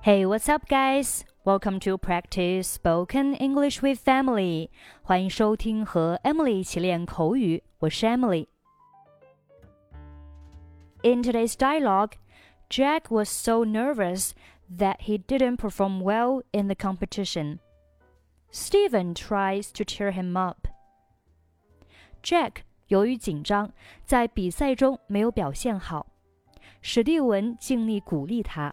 Hey, what's up, guys? Welcome to practice spoken English with Emily. 欢迎收听和 Emily 一起练口语，我是 Emily。In today's dialogue, Jack was so nervous that he didn't perform well in the competition. Steven tries to cheer him up. Jack 由于紧张，在比赛中没有表现好。史蒂文尽力鼓励他。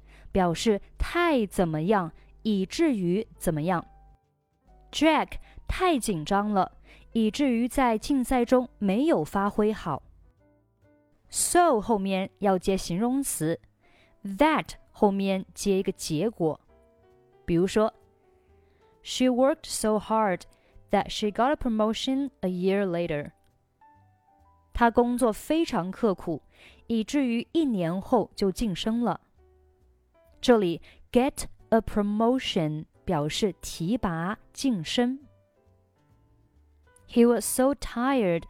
表示太怎么样，以至于怎么样。Jack 太紧张了，以至于在竞赛中没有发挥好。So 后面要接形容词，that 后面接一个结果。比如说，She worked so hard that she got a promotion a year later. 她工作非常刻苦，以至于一年后就晋升了。这里 get a promotion 表示提拔、晋升。He was so tired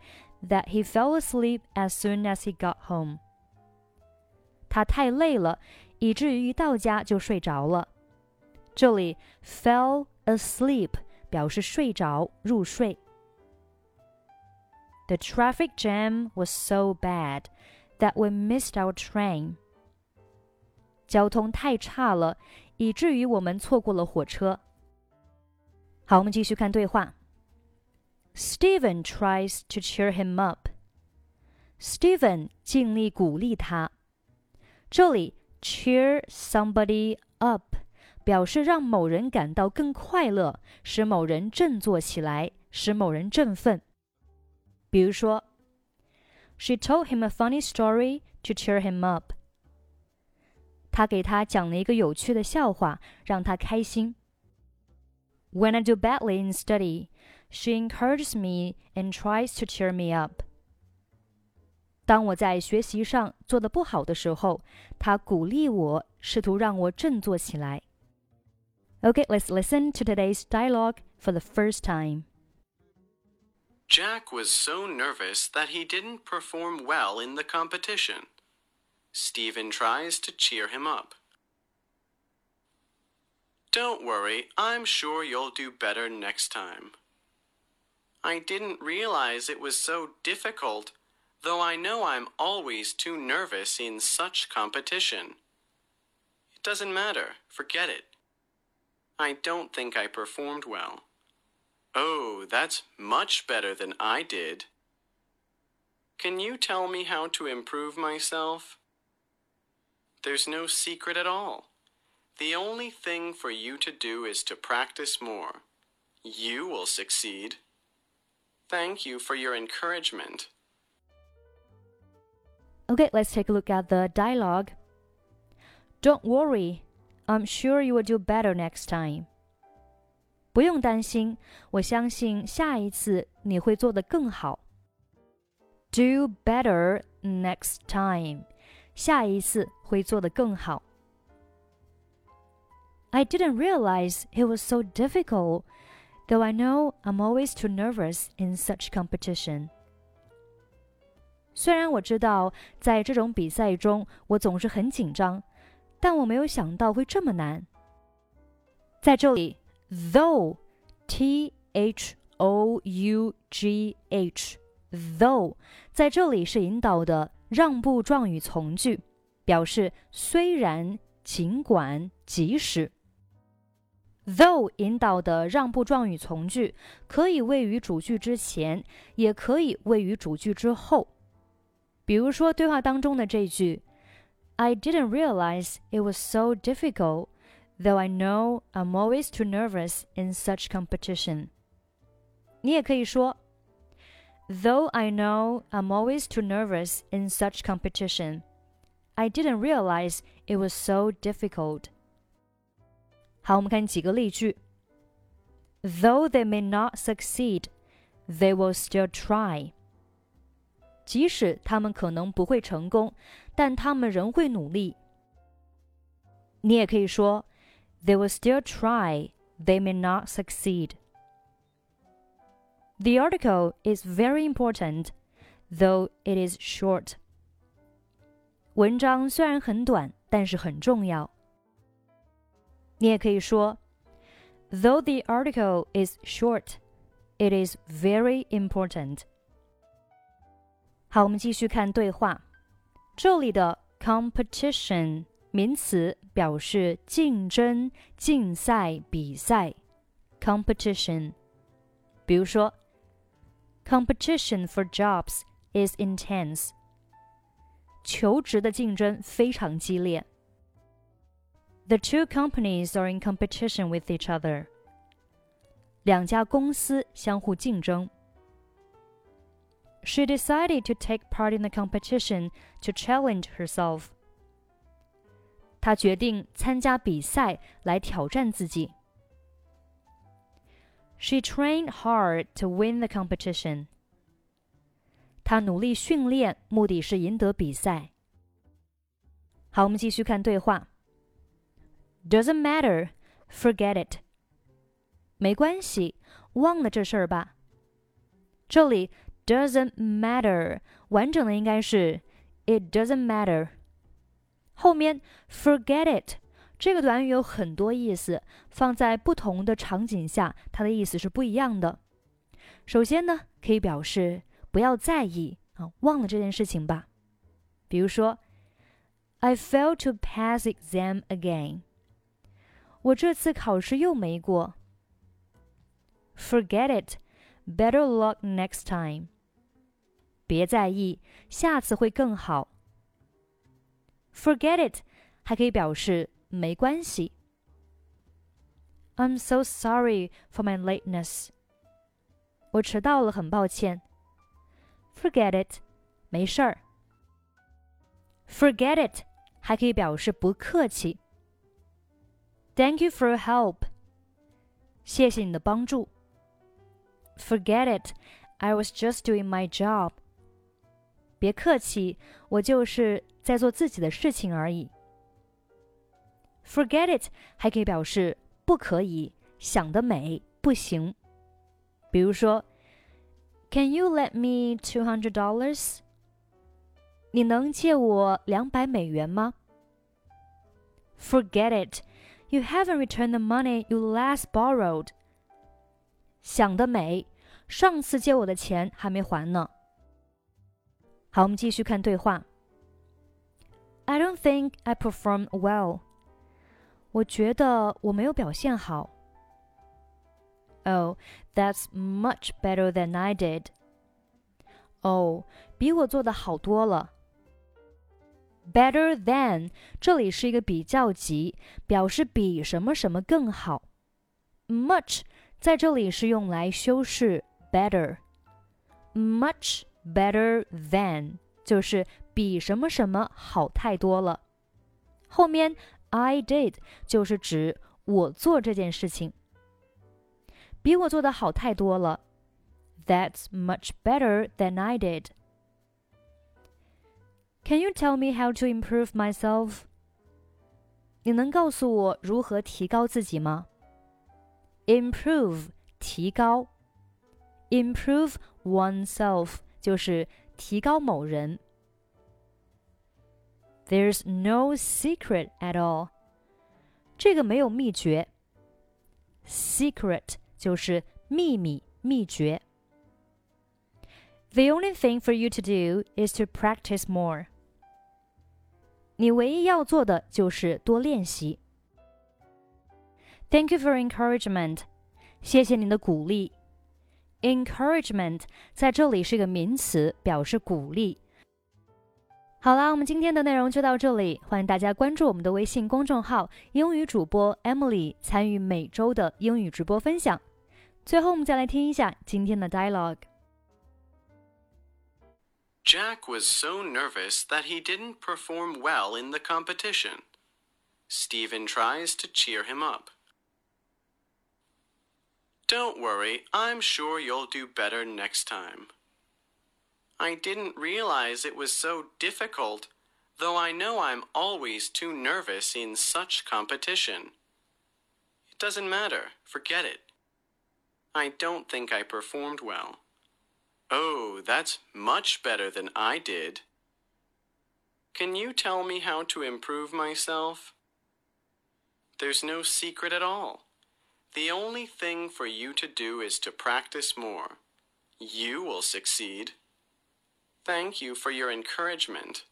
that he fell asleep as soon as he got home. 他太累了，以至于一到家就睡着了。这里 fell asleep 表示睡着、入睡。The traffic jam was so bad that we missed our train. 交通太差了，以至于我们错过了火车。好，我们继续看对话。Stephen tries to cheer him up. Stephen 尽力鼓励他。这里 cheer somebody up 表示让某人感到更快乐，使某人振作起来，使某人振奋。比如说，She told him a funny story to cheer him up. 她给他讲了一个有趣的笑话，让他开心。When I do badly in study, she encourages me and tries to cheer me up. 当我在学习上做的不好的时候，她鼓励我，试图让我振作起来。Okay, let's listen to today's dialogue for the first time. Jack was so nervous that he didn't perform well in the competition. Steven tries to cheer him up. Don't worry, I'm sure you'll do better next time. I didn't realize it was so difficult, though I know I'm always too nervous in such competition. It doesn't matter, forget it. I don't think I performed well. Oh, that's much better than I did. Can you tell me how to improve myself? There's no secret at all. The only thing for you to do is to practice more. You will succeed. Thank you for your encouragement. Okay, let's take a look at the dialogue. Don't worry, I'm sure you will do better next time. 不用担心，我相信下一次你会做得更好。Do better next time，下一次 会做得更好。I didn't realize it was so difficult, though I know I'm always too nervous in such competition. 虽然我知道在这种比赛中我总是很紧张，但我没有想到会这么难。在这里。though t h o u g h though 在这里是引导的让步状语从句， 表示虽然、尽管、即使。though 引导的让步状语从句可以位于主句之前，也可以位于主句之后。比如说对话当中的这句：“I didn't realize it was so difficult though I know I'm always too nervous in such competition. 你也可以说，Though I know I'm always too nervous in such competition， I didn't realize it was so difficult. 好，我们看几个例句。Though they may not succeed, they will still try. 即使他们可能不会成功，但他们仍会努力。你也可以说，They will still try. They may not succeed. The article is very important, though it is short. 文章虽然很短，但是很重要。你也可以说，Though the article is short, it is very important. 好，我们继续看对话。这里的 competition 名词表示竞争、竞赛、比赛。competition，比如说，competition for jobs is intense。 求职的竞争非常激烈。The two companies are in competition with each other. 两家公司相互竞争。She decided to take part in the competition to challenge herself. 她决定参加比赛来挑战自己。She trained hard to win the competition. 他努力训练，目的是赢得比赛。好，我们继续看对话。Doesn't matter, forget it. 没关系，忘了这事儿吧。这里 doesn't matter 完整的应该是 it doesn't matter。后面 forget it 这个短语有很多意思，放在不同的场景下，它的意思是不一样的。首先呢，可以表示不要在意啊，忘了这件事情吧。比如说，I failed to pass exam again。我这次考试又没过。Forget it, better luck next time。别在意，下次会更好。Forget it 还可以表示没关系。I'm so sorry for my lateness。我迟到了，很抱歉。Forget it，没事儿。Forget it 还可以表示不客气。Thank you for help，谢谢你的帮助。Forget it, I was just doing my job。别客气，我就是在做自己的事情而已。Forget it 还可以表示不可以，想得美，不行。比如说 ，Can you lend me two hundred dollars？你能借我两百美元吗？Forget it, you haven't returned the money you last borrowed。想得美，上次借我的钱还没还呢。好，我们继续看对话。I don't think I performed well。我觉得我没有表现好。 Oh, that's much better than I did. 哦，比我做的好多了。Better than 这里是一个比较级，表示比什么什么更好。Much 在这里是用来修饰 better。Much better than 就是比什么什么好太多了。后面 I did 就是指我做这件事情， 比我做的好太多了。That's much better than I did. Can you tell me how to improve myself? 你能告诉我如何提高自己吗？Improve 提高，improve oneself 就是提高某人。There's no secret at all. 这个没有秘诀。Secret 就是秘密、秘诀。The only thing for you to do is to practice more. 你唯一要做的就是多练习。Thank you for encouragement. 谢谢您的鼓励。Encouragement 在这里是个名词，表示鼓励。好啦，我们今天的内容就到这里，欢迎大家关注我们的微信公众号“英语主播 Emily”，参与每周的英语直播分享。最后我们再来听一下今天的 dialogue。Jack was so nervous that he didn't perform well in the competition. Steven tries to cheer him up. Don't worry, I'm sure you'll do better next time. I didn't realize it was so difficult, though I know I'm always too nervous in such competition. It doesn't matter, forget it. I don't think I performed well. Oh, that's much better than I did. Can you tell me how to improve myself? There's no secret at all. The only thing for you to do is to practice more. You will succeed. Thank you for your encouragement.